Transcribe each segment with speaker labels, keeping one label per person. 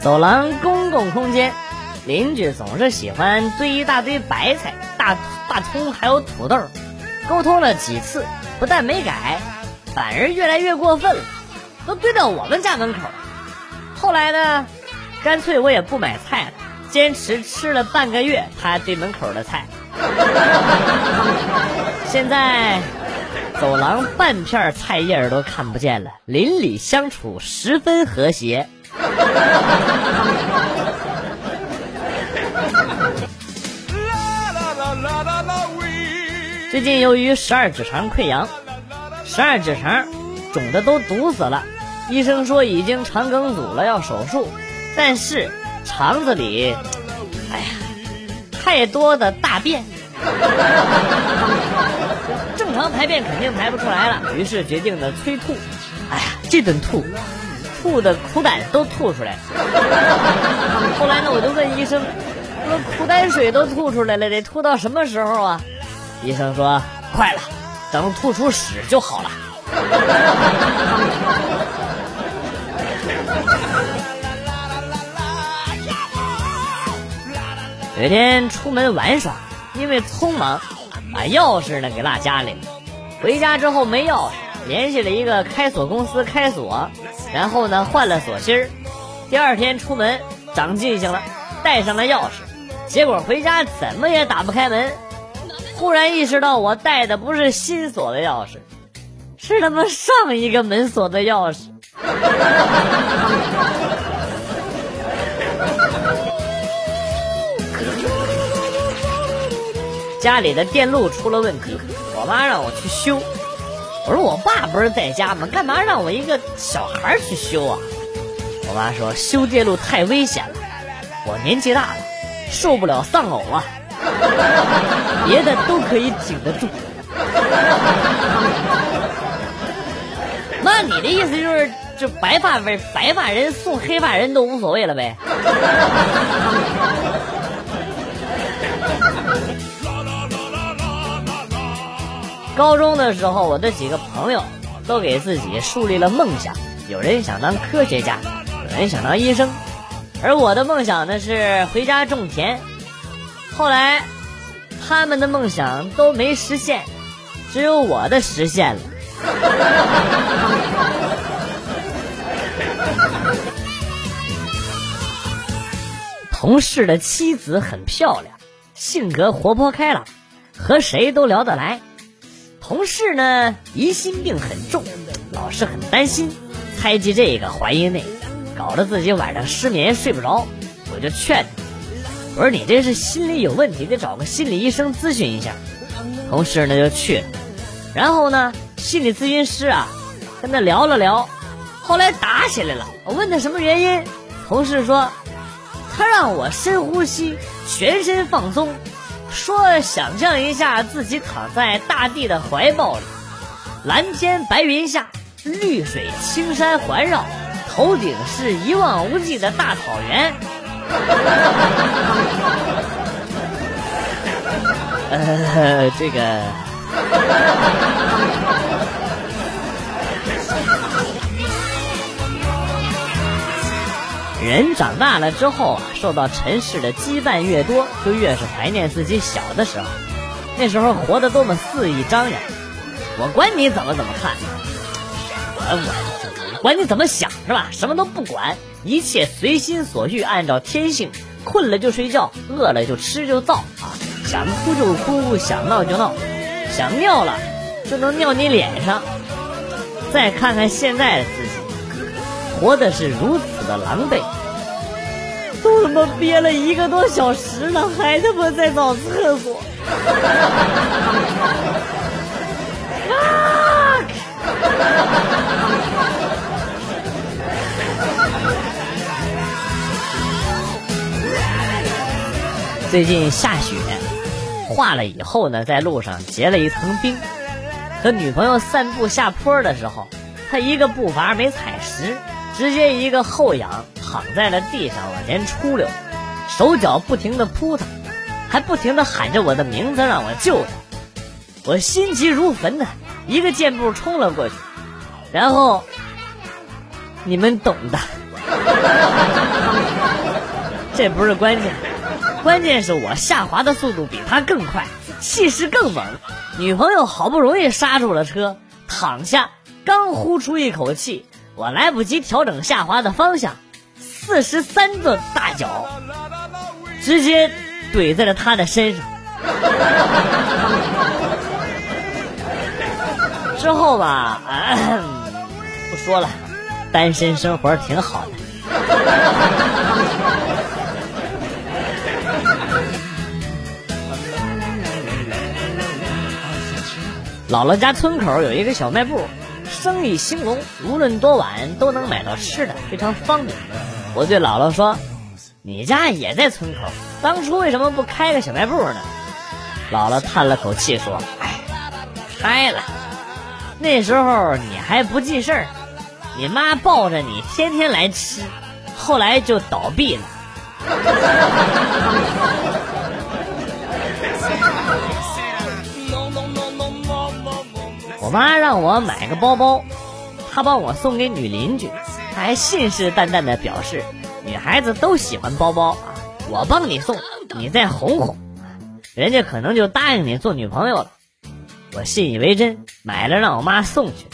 Speaker 1: 走廊公共空间，邻居总是喜欢堆一大堆白菜、大大葱还有土豆。沟通了几次，不但没改，反而越来越过分了，都堆到我们家门口。后来呢，干脆我也不买菜了，坚持吃了半个月他堆门口的菜。现在走廊半片菜叶都看不见了，邻里相处十分和谐。最近由于十二指肠溃疡，十二指肠肿的都堵死了，医生说已经肠梗阻了，要手术。但是肠子里，哎呀，太多的大便，正常排便肯定排不出来了，于是决定的催吐。哎呀，这顿吐。吐的苦胆都吐出来了。后来呢，我就问医生：“说苦胆水都吐出来了，得吐到什么时候啊？”医生说：“快了，等吐出屎就好了。” 有一天出门玩耍，因为匆忙，把钥匙呢给落家里了。回家之后没钥匙，联系了一个开锁公司开锁。然后呢，换了锁芯儿。第二天出门，长记性了，带上了钥匙。结果回家怎么也打不开门。忽然意识到，我带的不是新锁的钥匙，是他妈上一个门锁的钥匙。家里的电路出了问题，我妈让我去修。我说我爸不是在家吗？干嘛让我一个小孩去修啊？我妈说修电路太危险了，我年纪大了，受不了丧偶啊，别的都可以挺得住。那你的意思就是，就白发白发人送黑发人都无所谓了呗？高中的时候，我的几个朋友都给自己树立了梦想，有人想当科学家，有人想当医生，而我的梦想呢是回家种田。后来，他们的梦想都没实现，只有我的实现了。同事的妻子很漂亮，性格活泼开朗，和谁都聊得来。同事呢，疑心病很重，老是很担心，猜忌这个怀疑那个，搞得自己晚上失眠睡不着。我就劝他，我说你这是心理有问题，得找个心理医生咨询一下。同事呢就去了，然后呢，心理咨询师啊跟他聊了聊，后来打起来了。我问他什么原因，同事说，他让我深呼吸，全身放松。说：“想象一下自己躺在大地的怀抱里，蓝天白云下，绿水青山环绕，头顶是一望无际的大草原。呃，这个。”人长大了之后啊，受到尘世的羁绊越多，就越是怀念自己小的时候。那时候活得多么肆意张扬，我管你怎么怎么看，我我管你怎么想是吧？什么都不管，一切随心所欲，按照天性，困了就睡觉，饿了就吃就造啊，想哭就哭，想闹就闹，想尿了就能尿你脸上。再看看现在的自己，活的是如此的狼狈。都他妈憋了一个多小时了，还他妈在找厕所。最近下雪，化了以后呢，在路上结了一层冰。和女朋友散步下坡的时候，他一个步伐没踩实，直接一个后仰。躺在了地上，往前出溜，手脚不停的扑腾，还不停的喊着我的名字让我救他。我心急如焚的，一个箭步冲了过去，然后你们懂的。这不是关键，关键是我下滑的速度比他更快，气势更猛。女朋友好不容易刹住了车，躺下，刚呼出一口气，我来不及调整下滑的方向，四十三个大脚直接怼在了他的身上。之后吧，不说了，单身生活挺好的。姥姥家村口有一个小卖部，生意兴隆，无论多晚都能买到吃的，非常方便。我对姥姥说：“你家也在村口，当初为什么不开个小卖部呢？”姥姥叹了口气说：“哎，开了。那时候你还不记事儿，你妈抱着你天天来吃，后来就倒闭了。”我妈让我买个包包，她帮我送给女邻居，她还信誓旦旦的表示，女孩子都喜欢包包啊，我帮你送，你再哄哄，人家可能就答应你做女朋友了。我信以为真，买了让我妈送去，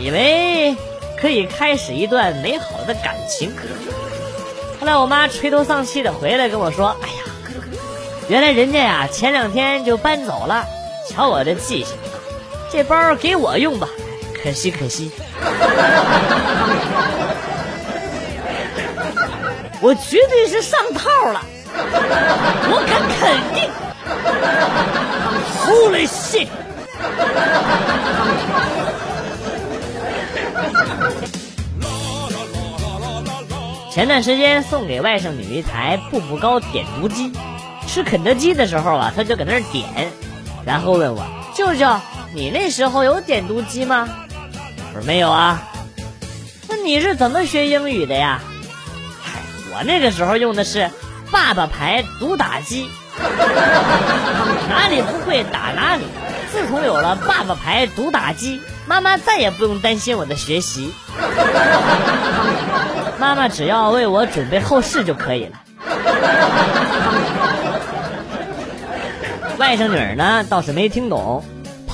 Speaker 1: 以为可以开始一段美好的感情。后来我妈垂头丧气的回来跟我说：“哎呀，原来人家呀前两天就搬走了，瞧我这记性。”这包给我用吧，可惜可惜，我绝对是上套了，我敢肯定。Holy shit！前段时间送给外甥女一台步步高点读机，吃肯德基的时候啊，她就搁那儿点，然后问我舅舅。你那时候有点读机吗？我说没有啊。那你是怎么学英语的呀？我那个时候用的是爸爸牌读打机，哪里不会打哪里。自从有了爸爸牌读打机，妈妈再也不用担心我的学习，妈妈只要为我准备后事就可以了。外甥女呢，倒是没听懂。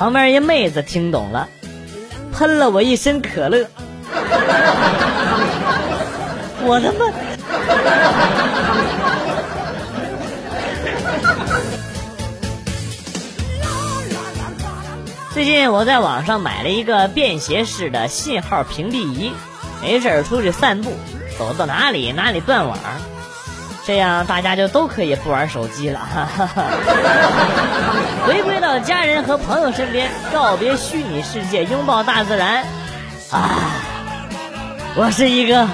Speaker 1: 旁边一妹子听懂了，喷了我一身可乐。我他妈！最近我在网上买了一个便携式的信号屏蔽仪，没事出去散步，走到哪里哪里断网。这样大家就都可以不玩手机了，哈哈回归到家人和朋友身边，告别虚拟世界，拥抱大自然。啊，我是一个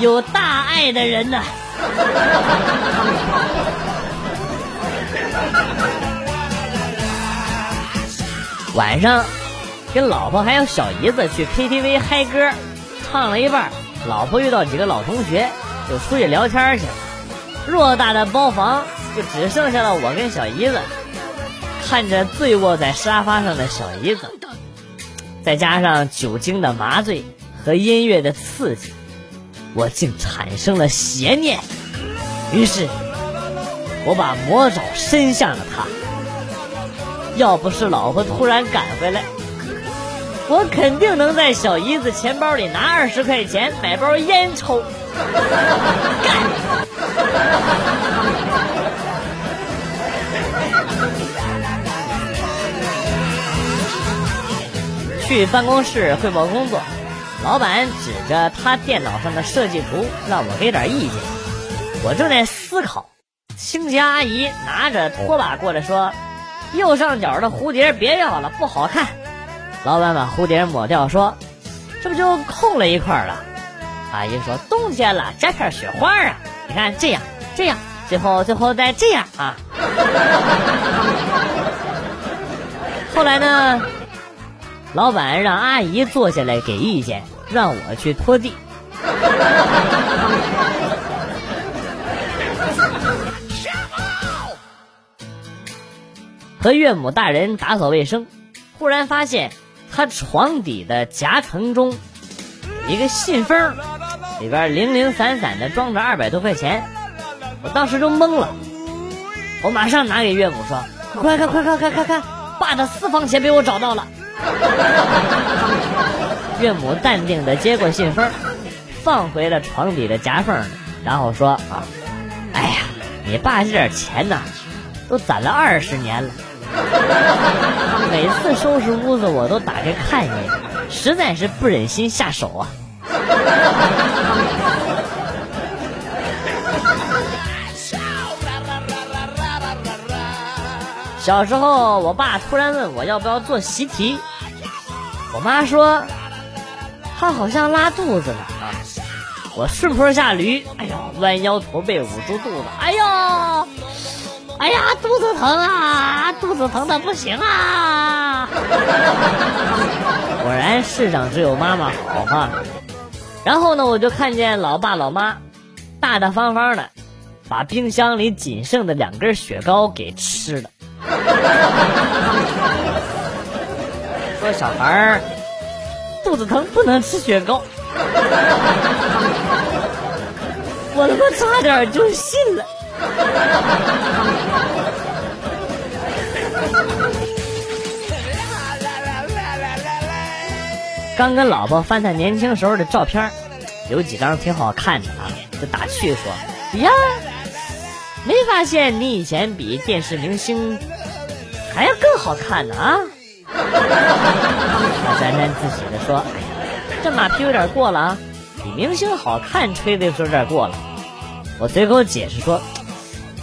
Speaker 1: 有大爱的人呐。晚上跟老婆还有小姨子去 KTV 嗨歌，唱了一半，老婆遇到几个老同学，就出去聊天去了。偌大的包房就只剩下了我跟小姨子，看着醉卧在沙发上的小姨子，再加上酒精的麻醉和音乐的刺激，我竟产生了邪念。于是，我把魔爪伸向了她。要不是老婆突然赶回来，我肯定能在小姨子钱包里拿二十块钱买包烟抽。干！去办公室汇报工作，老板指着他电脑上的设计图让我给点意见。我正在思考，清洁阿姨拿着拖把过来说：“右上角的蝴蝶别要了，不好看。”老板把蝴蝶抹掉说：“这不就空了一块了？”阿姨说：“冬天了，加片雪花啊！你看这样，这样，最后最后再这样啊！” 后来呢，老板让阿姨坐下来给意见，让我去拖地。和岳母大人打扫卫生，忽然发现他床底的夹层中一个信封。里边零零散散的装着二百多块钱，我当时就懵了，我马上拿给岳母说：“快看快看快看看，爸的私房钱被我找到了。”岳母淡定的接过信封，放回了床底的夹缝，然后说：“啊，哎呀，你爸这点钱呐，都攒了二十年了。每次收拾屋子，我都打开看一眼，实在是不忍心下手啊。”小时候，我爸突然问我要不要做习题，我妈说他好像拉肚子了啊。我顺坡下驴，哎呦，弯腰驼背捂住肚子，哎呦，哎呀，肚子疼啊，肚子疼的不行啊。果然世上只有妈妈好哈。然后呢，我就看见老爸老妈大大方方的把冰箱里仅剩的两根雪糕给吃了。说小孩儿肚子疼不能吃雪糕，我他妈差点就信了。刚跟老婆翻他年轻时候的照片，有几张挺好看的啊，就打趣说：“呀，没发现你以前比电视明星。”还要更好看呢啊！他沾沾自喜的说：“哎呀，这马屁有点过了啊，比明星好看吹的有点过了。”我随口解释说：“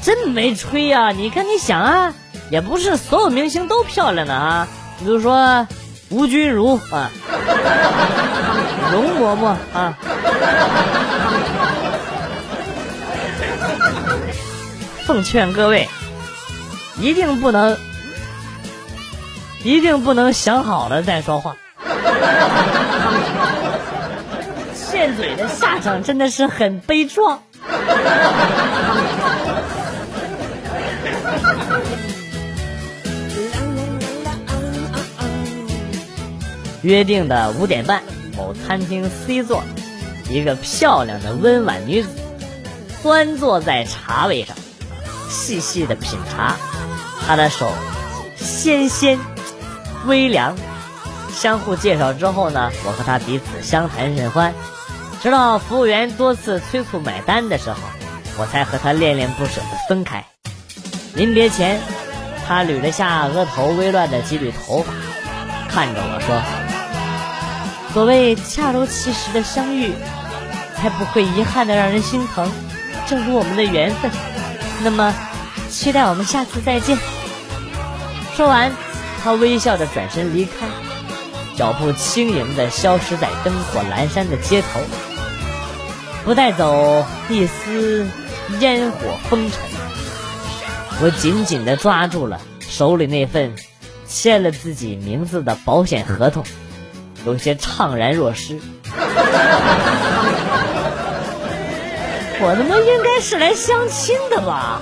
Speaker 1: 真没吹呀，你看你想啊，也不是所有明星都漂亮的啊，比如说吴君如啊，容嬷嬷啊。”奉劝各位，一定不能。一定不能想好了再说话，欠嘴的下场真的是很悲壮。约定的五点半，某餐厅 C 座，一个漂亮的温婉女子端坐在茶位上，细细的品茶，她的手纤纤。微凉，相互介绍之后呢，我和他彼此相谈甚欢，直到服务员多次催促买单的时候，我才和他恋恋不舍的分开。临别前，他捋了下额头微乱的几缕头发，看着我说：“所谓恰如其时的相遇，才不会遗憾的让人心疼，正如我们的缘分。那么，期待我们下次再见。”说完。他微笑着转身离开，脚步轻盈的消失在灯火阑珊的街头，不带走一丝烟火风尘。我紧紧的抓住了手里那份签了自己名字的保险合同，有些怅然若失。我他妈应该是来相亲的吧？